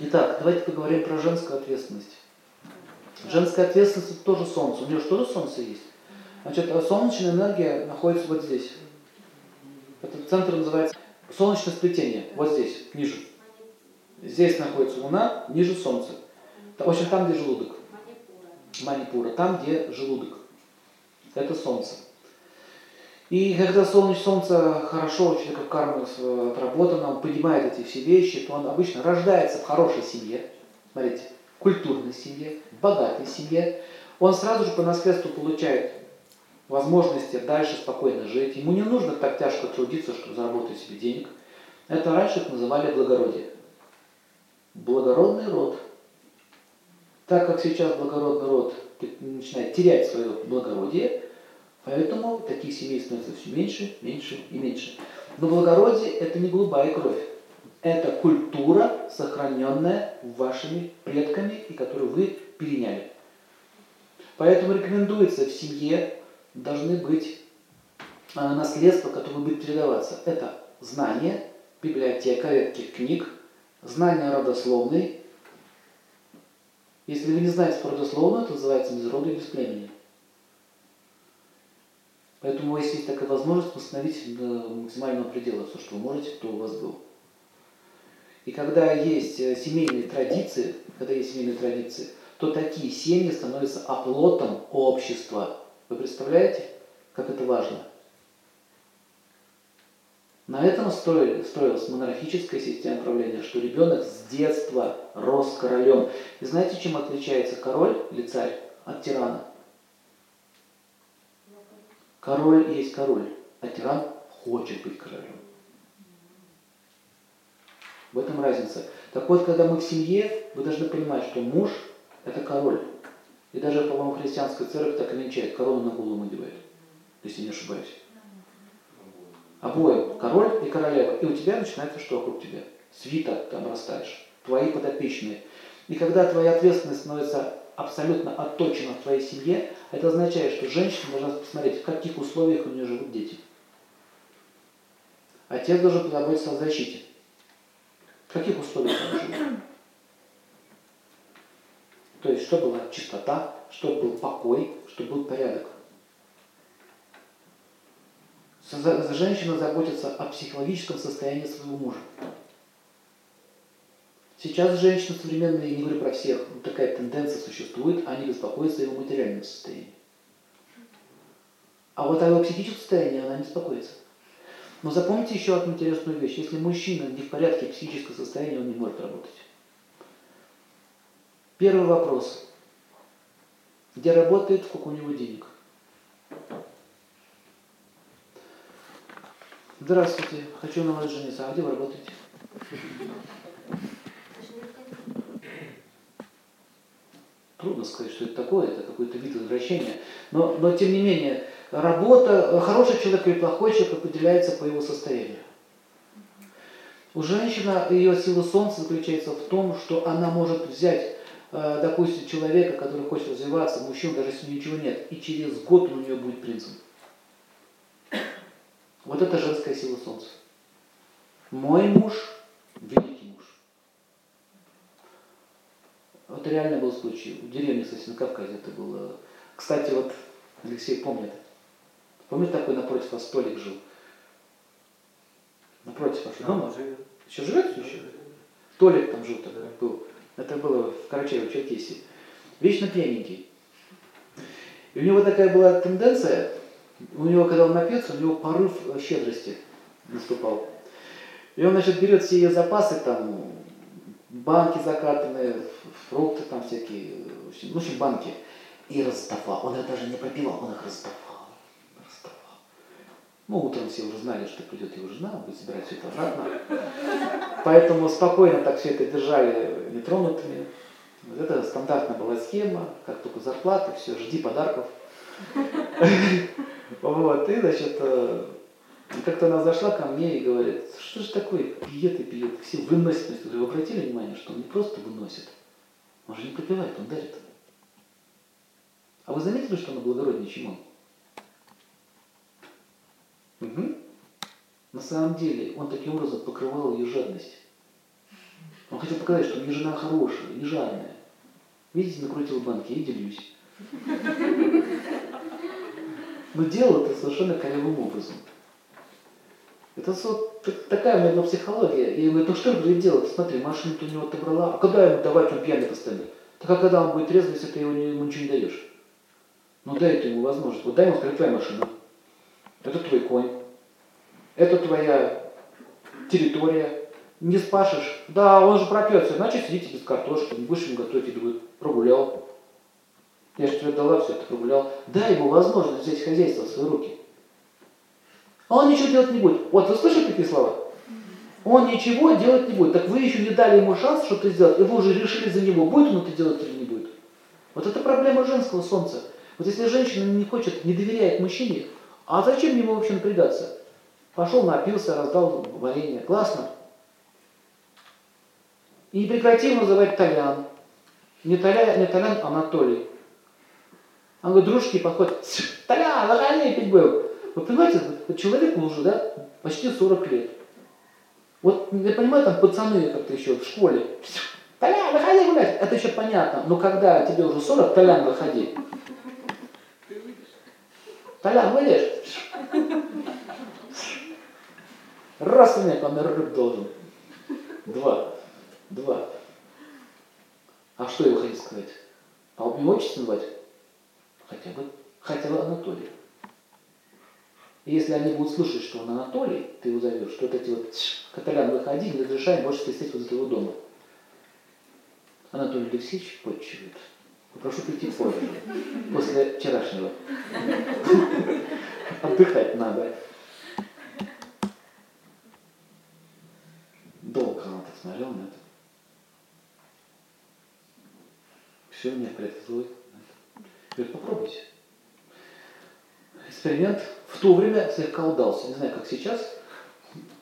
Итак, давайте поговорим про женскую ответственность. Женская ответственность это тоже солнце. У нее что тоже солнце есть? Значит, солнечная энергия находится вот здесь. Этот центр называется солнечное сплетение. Вот здесь, ниже. Здесь находится Луна, ниже Солнца. В общем, там, где желудок. Манипура. Там, где желудок. Это Солнце. И когда солнце, солнце хорошо у человека в карму отработано, он понимает эти все вещи, то он обычно рождается в хорошей семье, смотрите, культурной семье, богатой семье. Он сразу же по наследству получает возможности дальше спокойно жить. Ему не нужно так тяжко трудиться, чтобы заработать себе денег. Это раньше их называли благородие. Благородный род. Так как сейчас благородный род начинает терять свое благородие, Поэтому таких семей становится все меньше, меньше и меньше. Но благородие – это не голубая кровь. Это культура, сохраненная вашими предками и которую вы переняли. Поэтому рекомендуется в семье должны быть а, наследства, которые будут передаваться. Это знание, библиотека редких книг, знание родословной. Если вы не знаете родословную, это называется без рода и без племени. Поэтому, если есть такая возможность, восстановить до максимального предела все, что вы можете, кто у вас был. И когда есть э, семейные традиции, когда есть семейные традиции, то такие семьи становятся оплотом общества. Вы представляете, как это важно? На этом строилась монархическая система правления, что ребенок с детства рос королем. И знаете, чем отличается король или царь от тирана? Король есть король, а тиран хочет быть королем. В этом разница. Так вот, когда мы в семье, вы должны понимать, что муж – это король. И даже, по-моему, христианская церковь так и венчает, корону на голову надевает, если не ошибаюсь. Обоим, король и королева. И у тебя начинается что вокруг тебя? Свита там растаешь, твои подопечные. И когда твоя ответственность становится абсолютно отточена в твоей семье, это означает, что женщина должна посмотреть, в каких условиях у нее живут дети. Отец должен позаботиться о защите. В каких условиях они живут? То есть, чтобы была чистота, чтобы был покой, чтобы был порядок. Женщина заботится о психологическом состоянии своего мужа. Сейчас женщины современные, не говорю про всех, вот такая тенденция существует, они беспокоятся его материальном состоянии. А вот о его психическом состоянии она не беспокоится. Но запомните еще одну интересную вещь. Если мужчина не в порядке психического состояния, он не может работать. Первый вопрос. Где работает, сколько у него денег? Здравствуйте, хочу на вас жениться. А где вы работаете? Трудно сказать, что это такое, это какой-то вид извращения. Но, но тем не менее, работа, хороший человек или плохой человек определяется по его состоянию. У женщины ее сила солнца заключается в том, что она может взять, э, допустим, человека, который хочет развиваться, мужчину, даже если у нее ничего нет, и через год у нее будет принцем. Вот это женская сила солнца. Мой муж великий Вот реально был случай. В деревне, кстати, на Кавказе это было. Кстати, вот Алексей помнит. Помнит такой напротив вас столик жил? Напротив вашего дома? Живет. Еще живет еще? Толик там жил тогда был. Это было в Карачаево, Черкесии. Вечно пьяненький. И у него такая была тенденция, у него, когда он напьется, у него порыв щедрости наступал. И он, значит, берет все ее запасы, там, банки закатанные, фрукты там всякие, в общем, банки. И раздавал. Он их даже не пропивал, он их раздавал. Раздавал. Ну, утром все уже знали, что придет его жена, будет собирать все это обратно. Поэтому спокойно так все это держали нетронутыми. Вот это стандартная была схема, как только зарплата, все, жди подарков. Вот, и, значит, э, как-то она зашла ко мне и говорит, что же такое, пьет и пьет, все выносят. Вы обратили внимание, что он не просто выносит, он же не пропивает, он дарит. А вы заметили, что она благороднее, чем он? Угу. На самом деле он таким образом покрывал ее жадность. Он хотел показать, что меня жена хорошая, не жадная. Видите, накрутил банки и делюсь. Но делал это совершенно корявым образом. Это вот такая у меня психология. И я говорю, ну что же делать? Смотри, машину-то у него отобрала. А когда ему давать, он пьяный постоянно. Так а когда он будет трезвый, если ты ему, ему ничего не даешь? Ну дай ты ему возможность. Вот дай ему сказать, твоя машина. Это твой конь. Это твоя территория. Не спашешь. Да, он же пропьется. Значит, сидите без картошки. Не будешь ему готовить еду. Прогулял. Я же тебе дала все, ты прогулял. Дай ему возможность взять хозяйство в свои руки. А он ничего делать не будет. Вот, вы слышите такие слова? Он ничего делать не будет. Так вы еще не дали ему шанс что-то сделать, и вы уже решили за него, будет он это делать или не будет. Вот это проблема женского солнца. Вот если женщина не хочет, не доверяет мужчине, а зачем ему вообще напрягаться? Пошел, напился, раздал варенье. Классно. И прекрати называть Толян. Не Толян, не Толян, Анатолий. Он говорит, дружки подходят, Толян, заходи, пить был. Вы понимаете, человеку уже, да, почти 40 лет. Вот, я понимаю, там пацаны как-то еще в школе. Толян, выходи гулять. Это еще понятно. Но когда тебе уже 40, Толян, выходи. Толян, выйдешь? Раз у меня по рыб должен. Два. Два. А что я хотел сказать? А у него отчество назвать? Хотя бы, хотя бы Анатолий. И если они будут слышать, что он Анатолий, ты его зовешь, что вот эти вот Каталян, выходи, не разрешаем больше свистеть возле твоего дома. Анатолий Алексеевич подчивает. Попрошу прийти позже, после вчерашнего. Отдыхать надо. Долго она так смотрел на это. Все, у меня порядке. Говорит, попробуйте. Эксперимент в то время слегка удался. Не знаю, как сейчас.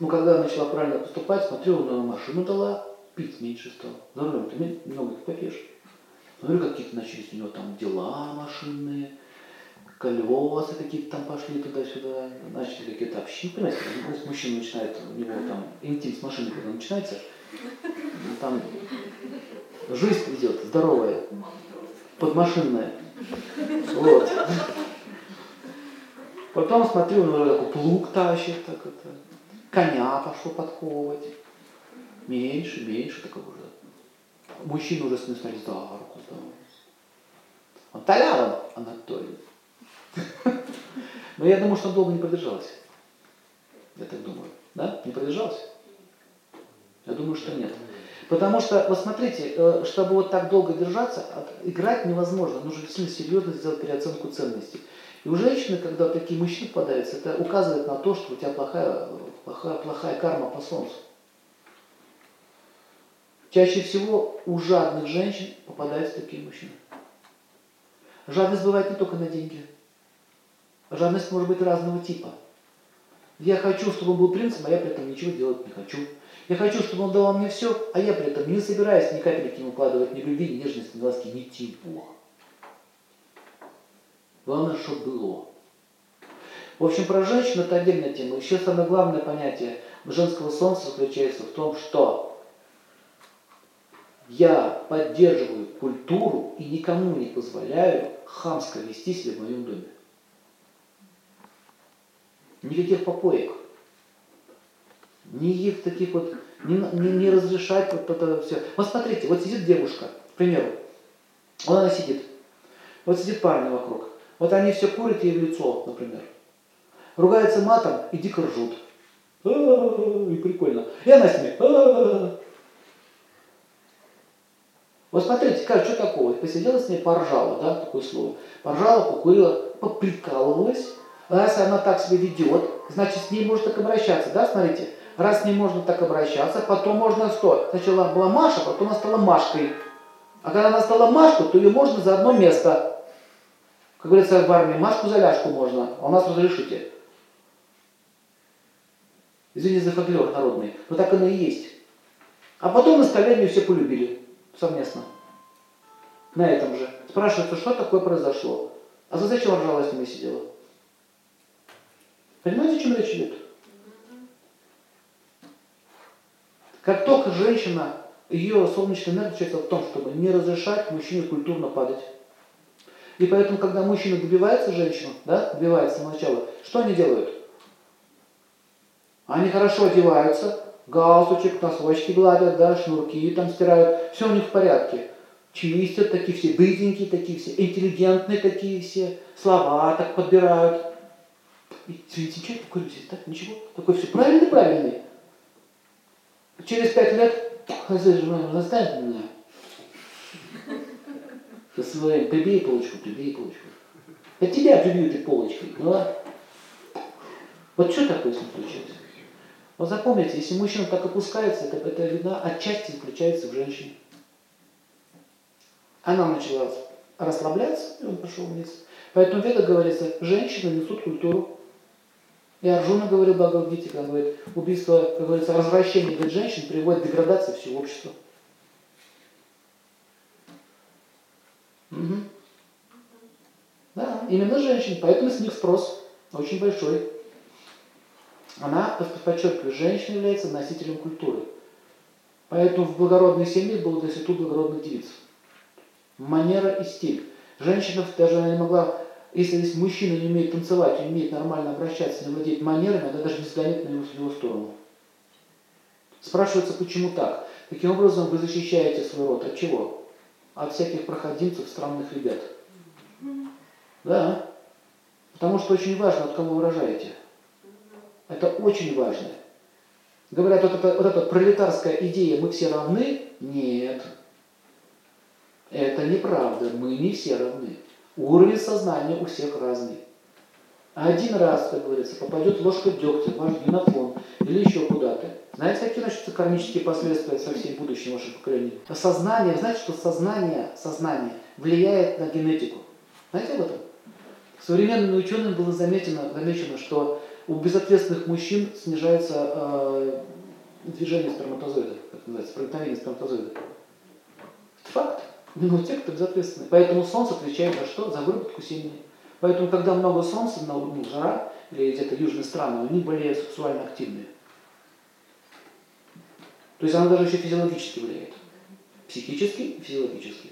Но когда начала правильно поступать, смотрю, на машину дала, пить меньше стал. За рулем ты много попьешь. Смотрю, какие-то начались у него там дела машинные, колеса какие-то там пошли туда-сюда, начали какие-то общины. Понимаете, мужчина начинает, у него там интим с машиной, когда начинается, там жизнь идет здоровая, подмашинная. Вот. Потом смотрю, он такой плуг тащит, так это, коня пошел подковывать. Меньше, меньше такого уже. Мужчина уже смотрит за руку здоровается. Он Толяров Анатолий. Но я думаю, что он долго не продержался. Я так думаю. Да? Не продержался? Я думаю, что нет. Потому что, вот смотрите, э, чтобы вот так долго держаться, играть невозможно. Нужно сильно серьезно сделать переоценку ценностей. И у женщины, когда такие мужчины попадаются, это указывает на то, что у тебя плохая, плохая, плохая карма по солнцу. Чаще всего у жадных женщин попадаются такие мужчины. Жадность бывает не только на деньги. Жадность может быть разного типа. Я хочу, чтобы он был принцем, а я при этом ничего делать не хочу. Я хочу, чтобы он дал мне все, а я при этом не собираюсь ни капельки ему укладывать ни любви, ни нежности, ни ласки, ни тепло. Главное, чтобы было. В общем, про женщин это отдельная тема. Еще самое главное понятие женского солнца заключается в том, что я поддерживаю культуру и никому не позволяю хамско вести себя в моем доме. Никаких попоек. Никаких таких вот, не, не, не разрешать вот это все. Вот смотрите, вот сидит девушка, к примеру, вот она сидит, вот сидит парень вокруг. Вот они все курят ей в лицо, например. Ругаются матом и дико ржут. И прикольно. И она с ними. Вот смотрите, как, что такого? Посидела с ней, поржала, да, такое слово. Поржала, покурила, поприкалывалась. А если она так себя ведет, значит, с ней можно так обращаться, да, смотрите. Раз с ней можно так обращаться, потом можно что? Сначала была Маша, потом она стала Машкой. А когда она стала Машкой, то ее можно за одно место. Как говорится в армии, Машку за ляжку можно, а у нас разрешите. Извините за фольклор народный, но так оно и есть. А потом на столе все полюбили совместно. На этом же. Спрашивается, что такое произошло? А за зачем ржала с ними сидела? Понимаете, о чем речь идет? Как только женщина ее солнечная энергия заключается в том, чтобы не разрешать мужчине культурно падать. И поэтому, когда мужчина добивается женщину, да, добивается сначала, что они делают? Они хорошо одеваются, галстучек, носочки гладят, да, шнурки там стирают, все у них в порядке. Чистят, такие все быденькие, такие все, интеллигентные такие все, слова так подбирают. Извините, что такое здесь, так, ничего, такой все правильный-правильный. Через пять лет, заставит меня. Со своим, прибей полочку, прибей полочку. От тебя прибью ты полочкой, ну ладно. Вот что такое с ним случилось? Вот запомните, если мужчина так опускается, это, это вина отчасти заключается в женщине. Она начала расслабляться, и он пошел вниз. Поэтому в говорится, женщины несут культуру. И Арджуна говорил Бхагавадгите, когда говорит, убийство, как говорится, развращение для женщин приводит к деградации всего общества. Угу. Да, именно женщин, поэтому с них спрос очень большой. Она, подчеркиваю, женщина является носителем культуры. Поэтому в благородной семье был до институт благородных девиц. Манера и стиль. Женщина даже она не могла, если здесь мужчина не умеет танцевать, не умеет нормально обращаться, не владеет манерами, она даже не взглянет на него, в его сторону. Спрашивается, почему так? Таким образом вы защищаете свой род. От чего? От всяких проходимцев, странных ребят. Да. Потому что очень важно, от кого выражаете. Это очень важно. Говорят, вот эта, вот эта пролетарская идея «мы все равны» – нет. Это неправда, мы не все равны. Уровень сознания у всех разный. Один раз, как говорится, попадет ложка дегтя в ваш генофон или еще куда-то. Знаете, какие начнутся кармические последствия со всем будущим вашим поколением? Сознание, знаете, что сознание, сознание влияет на генетику? Знаете об этом? Современными учеными было замечено, замечено что у безответственных мужчин снижается э, движение сперматозоида, как называется, проникновение сперматозоида. Факт. Но те, кто безответственны. Поэтому Солнце отвечает за что? За выработку семени. Поэтому, когда много Солнца, ну, жара, или где-то южные страны, они более сексуально активные. То есть она даже еще физиологически влияет. Психически и физиологически.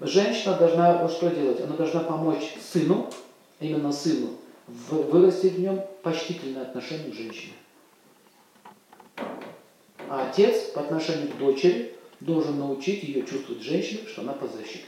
Женщина должна что делать? Она должна помочь сыну, именно сыну, вырастить в нем почтительное отношение к женщине. А отец по отношению к дочери должен научить ее чувствовать женщину, что она под защитой.